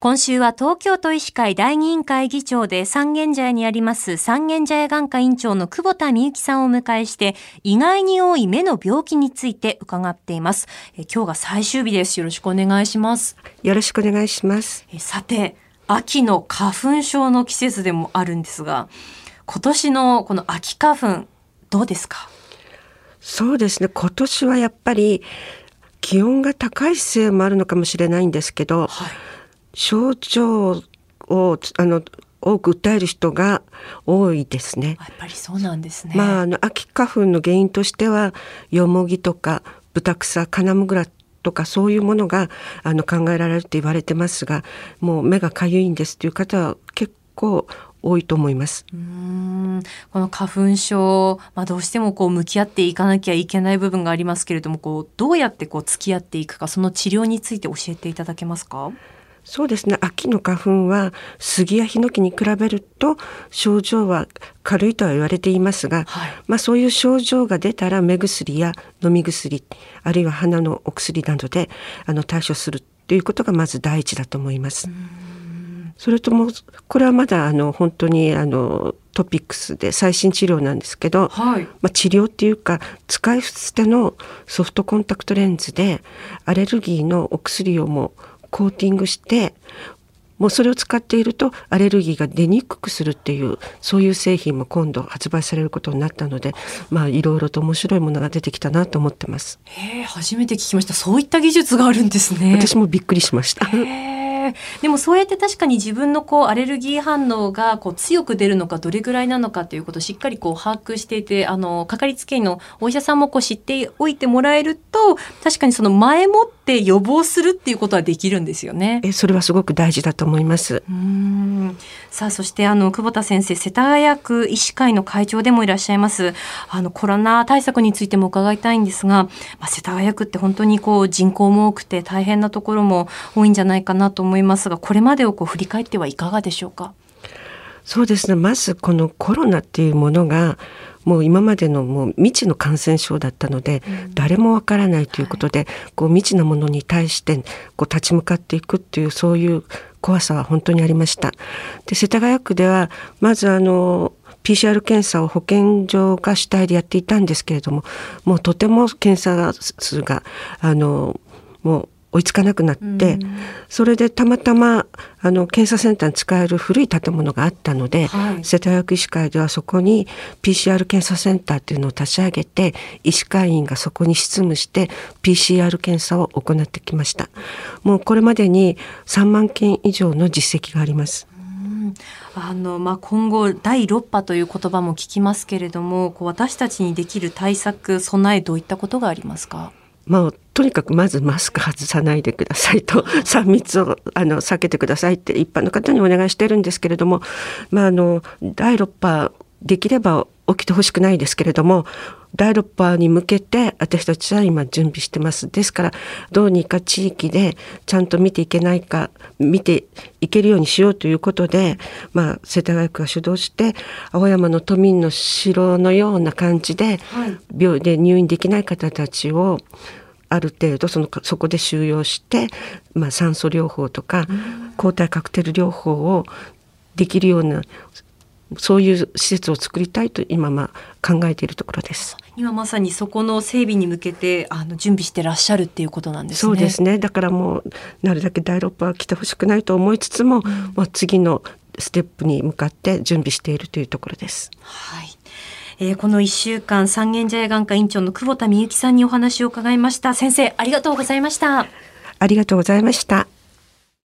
今週は東京都医師会第二委員会議長で三軒茶屋にあります三軒茶屋眼科院長の久保田美幸さんをお迎えして意外に多い目の病気について伺っています。え今日が最終日です。よろしくお願いします。よろしくお願いします。えさて秋の花粉症の季節でもあるんですが今年のこの秋花粉どうですか？そうですね。今年はやっぱり気温が高いせいもあるのかもしれないんですけど、はい症状をあの多く訴える人が多いですね。やっぱりそうなんですね。まああの秋花粉の原因としてはよもぎとかブタクサカナムグラとかそういうものがあの考えられると言われてますが、もう目がかゆいんですという方は結構多いと思います。うんこの花粉症、まあ、どうしてもこう向き合っていかなきゃいけない部分がありますけれども、こうどうやってこう付き合っていくか、その治療について教えていただけますか？そうですね。秋の花粉は杉やヒノキに比べると症状は軽いとは言われていますが、はい、まあ、そういう症状が出たら目薬や飲み薬あるいは鼻のお薬などであの対処するということがまず第一だと思います。それともこれはまだあの本当にあのトピックスで最新治療なんですけど、はい、まあ、治療っていうか使い捨てのソフトコンタクトレンズでアレルギーのお薬をもコーティングしてもうそれを使っているとアレルギーが出にくくするっていうそういう製品も今度発売されることになったのでまあいろいろと面白いものが出てきたなと思ってます。へ初めて聞きましたそういった技術があるんですね。私もびっくりしました。でもそうやって確かに自分のこうアレルギー反応がこう強く出るのかどれぐらいなのかということをしっかりこう把握していてあのかかりつけ医のお医者さんもこう知っておいてもらえると確かにその前もって予防するっていうことはできるんですよね。えそれはすごく大事だと思います。うんさあそしてあの久保田先生世田谷区医師会の会長でもいらっしゃいますあのコロナ対策についても伺いたいんですが、まあ、世田谷区って本当にこう人口も多くて大変なところも多いんじゃないかなと思いますがこれまでをこう振り返ってはいかがでしょうか？そうですね。まずこのコロナっていうものがもう今までのもう未知の感染症だったので、うん、誰もわからないということで、はい、こう未知なものに対してこう立ち向かっていくっていうそういう怖さは本当にありました。で世田谷区ではまずあの PCR 検査を保健所が主体でやっていたんですけれどももうとても検査数があのもう追いつかなくなって、うん、それでたまたまあの検査センターに使える古い建物があったので、はい、世田谷区医師会ではそこに PCR 検査センターっていうのを立ち上げて医師会員がそこに執務して PCR 検査を行ってきました。もうこれまでに3万件以上の実績があります。あのまあ、今後第6波という言葉も聞きますけれどもこう私たちにできる対策備えどういったことがありますか？まあ、とにかくまずマスク外さないでくださいと 3密をあの避けてくださいって一般の方にお願いしてるんですけれども、まあ、あの第6波できれば起きてほしくないですけれども第6波に向けて私たちは今準備してます。ですからどうにか地域でちゃんと見ていけないか見ていけるようにしようということで、まあ、世田谷区が主導して青山の都民の城のような感じで、はい、病で入院できない方たちをある程度そのそこで収容して、まあ、酸素療法とか抗体カクテル療法をできるようなそういう施設を作りたいと今まあ考えているところです。今まさにそこの整備に向けてあの準備してらっしゃるっていうことなんですね。そうですね。だからもうなるだけ第6波は来てほしくないと思いつつも、うん、まあ次のステップに向かって準備しているというところです。はい。えー、この1週間三軒茶屋眼科院長の久保田美幸さんにお話を伺いました。先生ありがとうございました。ありがとうございました。